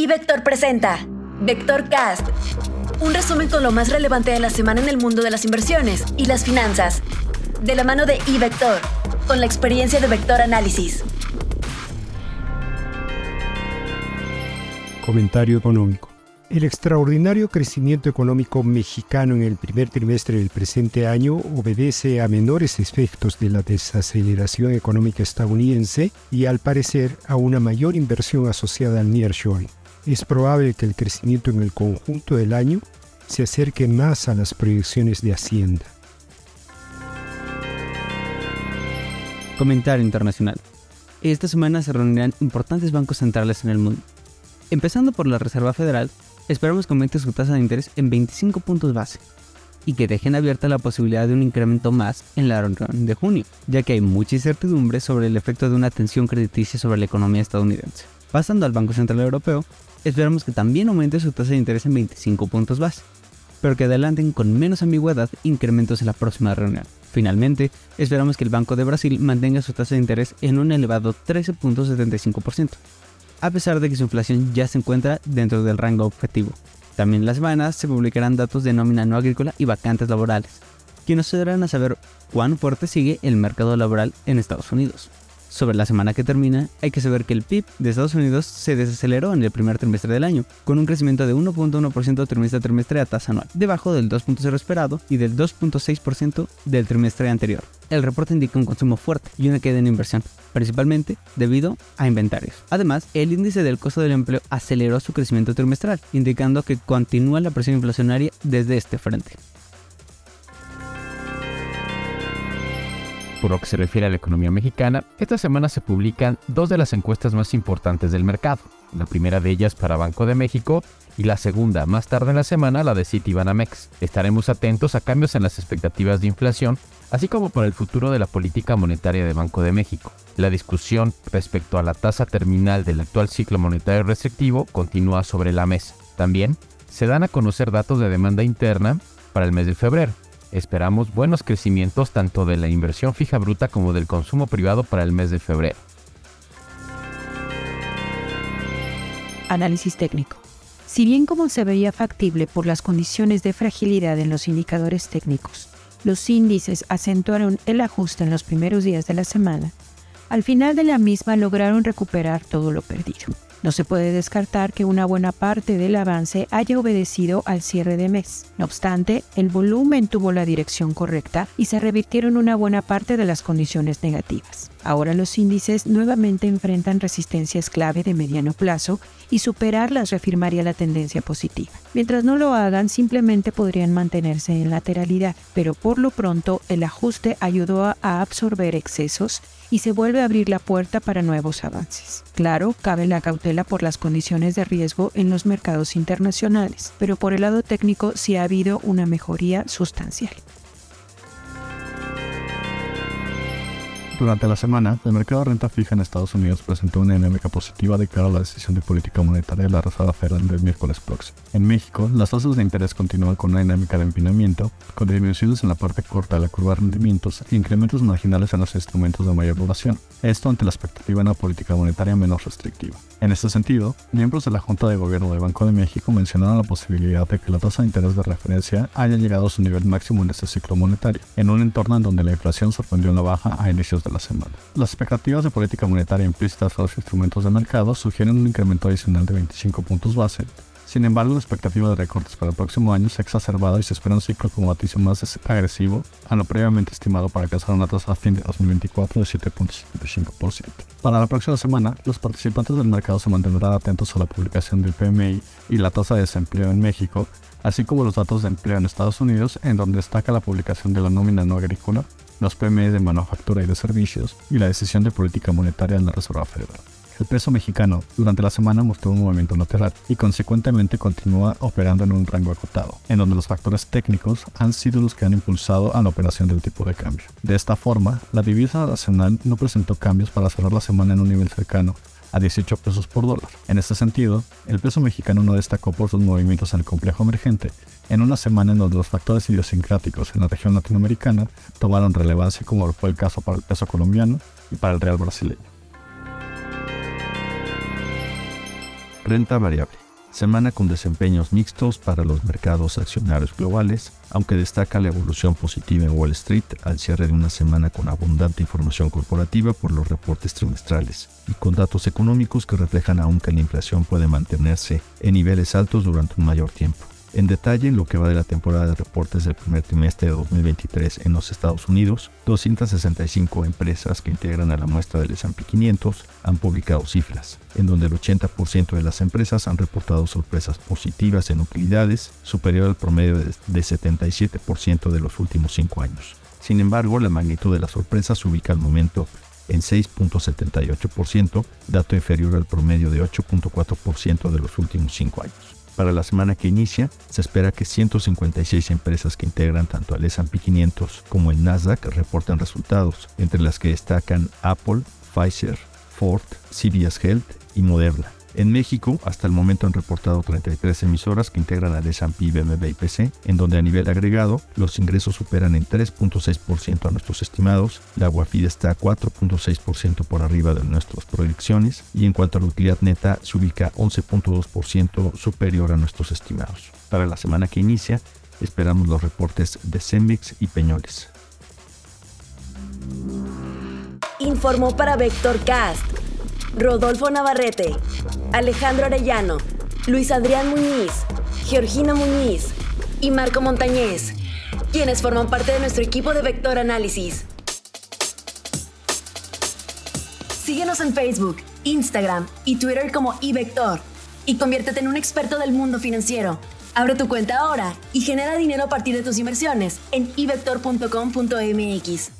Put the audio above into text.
Y Vector presenta Vector Cast, un resumen con lo más relevante de la semana en el mundo de las inversiones y las finanzas, de la mano de iVector, con la experiencia de Vector Análisis. Comentario económico. El extraordinario crecimiento económico mexicano en el primer trimestre del presente año obedece a menores efectos de la desaceleración económica estadounidense y al parecer a una mayor inversión asociada al nearshoring. Es probable que el crecimiento en el conjunto del año se acerque más a las proyecciones de Hacienda. Comentario internacional. Esta semana se reunirán importantes bancos centrales en el mundo. Empezando por la Reserva Federal, esperamos que aumente su tasa de interés en 25 puntos base y que dejen abierta la posibilidad de un incremento más en la reunión de junio, ya que hay mucha incertidumbre sobre el efecto de una tensión crediticia sobre la economía estadounidense. Pasando al Banco Central Europeo, esperamos que también aumente su tasa de interés en 25 puntos base, pero que adelanten con menos ambigüedad incrementos en la próxima reunión. Finalmente, esperamos que el Banco de Brasil mantenga su tasa de interés en un elevado 13.75% a pesar de que su inflación ya se encuentra dentro del rango objetivo. También las semanas se publicarán datos de nómina no agrícola y vacantes laborales, que nos ayudarán a saber cuán fuerte sigue el mercado laboral en Estados Unidos. Sobre la semana que termina, hay que saber que el PIB de Estados Unidos se desaceleró en el primer trimestre del año, con un crecimiento de 1.1% trimestre a trimestre a tasa anual, debajo del 2.0 esperado y del 2.6% del trimestre anterior. El reporte indica un consumo fuerte y una queda en inversión, principalmente debido a inventarios. Además, el índice del costo del empleo aceleró su crecimiento trimestral, indicando que continúa la presión inflacionaria desde este frente. Por lo que se refiere a la economía mexicana, esta semana se publican dos de las encuestas más importantes del mercado. La primera de ellas para Banco de México y la segunda, más tarde en la semana, la de Citibanamex. Estaremos atentos a cambios en las expectativas de inflación, así como para el futuro de la política monetaria de Banco de México. La discusión respecto a la tasa terminal del actual ciclo monetario restrictivo continúa sobre la mesa. También se dan a conocer datos de demanda interna para el mes de febrero, Esperamos buenos crecimientos tanto de la inversión fija bruta como del consumo privado para el mes de febrero. Análisis técnico. Si bien como se veía factible por las condiciones de fragilidad en los indicadores técnicos, los índices acentuaron el ajuste en los primeros días de la semana, al final de la misma lograron recuperar todo lo perdido. No se puede descartar que una buena parte del avance haya obedecido al cierre de mes. No obstante, el volumen tuvo la dirección correcta y se revirtieron una buena parte de las condiciones negativas. Ahora los índices nuevamente enfrentan resistencias clave de mediano plazo y superarlas reafirmaría la tendencia positiva. Mientras no lo hagan, simplemente podrían mantenerse en lateralidad, pero por lo pronto el ajuste ayudó a absorber excesos y se vuelve a abrir la puerta para nuevos avances. Claro, cabe la cautela por las condiciones de riesgo en los mercados internacionales, pero por el lado técnico sí ha habido una mejoría sustancial. Durante la semana, el mercado de renta fija en Estados Unidos presentó una dinámica positiva de cara a la decisión de política monetaria de la Reserva Federal del miércoles próximo. En México, las tasas de interés continúan con una dinámica de empinamiento, con disminuciones en la parte corta de la curva de rendimientos e incrementos marginales en los instrumentos de mayor duración. Esto ante la expectativa de una política monetaria menos restrictiva. En este sentido, miembros de la Junta de Gobierno del Banco de México mencionaron la posibilidad de que la tasa de interés de referencia haya llegado a su nivel máximo en este ciclo monetario, en un entorno en donde la inflación sorprendió en la baja a inicios de la semana. Las expectativas de política monetaria implícitas a los instrumentos de mercado sugieren un incremento adicional de 25 puntos base. Sin embargo, la expectativa de recortes para el próximo año se ha exacerbado y se espera un ciclo acomodaticio más agresivo a lo previamente estimado para alcanzar una tasa a fin de 2024 de 7.75%. Para la próxima semana, los participantes del mercado se mantendrán atentos a la publicación del PMI y la tasa de desempleo en México, así como los datos de empleo en Estados Unidos, en donde destaca la publicación de la nómina no agrícola los PMI de manufactura y de servicios y la decisión de política monetaria en la Reserva Federal. El peso mexicano durante la semana mostró un movimiento lateral y consecuentemente continúa operando en un rango acotado, en donde los factores técnicos han sido los que han impulsado a la operación del tipo de cambio. De esta forma, la divisa nacional no presentó cambios para cerrar la semana en un nivel cercano a 18 pesos por dólar. En este sentido, el peso mexicano no destacó por sus movimientos en el complejo emergente, en una semana en donde los factores idiosincráticos en la región latinoamericana tomaron relevancia como fue el caso para el peso colombiano y para el real brasileño. Renta variable. Semana con desempeños mixtos para los mercados accionarios globales, aunque destaca la evolución positiva en Wall Street al cierre de una semana con abundante información corporativa por los reportes trimestrales y con datos económicos que reflejan aún que la inflación puede mantenerse en niveles altos durante un mayor tiempo. En detalle, en lo que va de la temporada de reportes del primer trimestre de 2023 en los Estados Unidos, 265 empresas que integran a la muestra del S&P 500 han publicado cifras, en donde el 80% de las empresas han reportado sorpresas positivas en utilidades, superior al promedio de 77% de los últimos 5 años. Sin embargo, la magnitud de las sorpresas se ubica al momento en 6.78%, dato inferior al promedio de 8.4% de los últimos 5 años. Para la semana que inicia, se espera que 156 empresas que integran tanto al S&P 500 como el Nasdaq reporten resultados, entre las que destacan Apple, Pfizer, Ford, CVS Health y Moderna. En México, hasta el momento han reportado 33 emisoras que integran al S&P, BMB y PC, en donde a nivel agregado los ingresos superan en 3.6% a nuestros estimados, la Guafid está 4.6% por arriba de nuestras proyecciones y en cuanto a la utilidad neta se ubica 11.2% superior a nuestros estimados. Para la semana que inicia, esperamos los reportes de Cemix y Peñoles. Informó para Vector Cast Rodolfo Navarrete, Alejandro Arellano, Luis Adrián Muñiz, Georgina Muñiz y Marco Montañez, quienes forman parte de nuestro equipo de Vector Análisis. Síguenos en Facebook, Instagram y Twitter como iVector y conviértete en un experto del mundo financiero. Abre tu cuenta ahora y genera dinero a partir de tus inversiones en ivector.com.mx.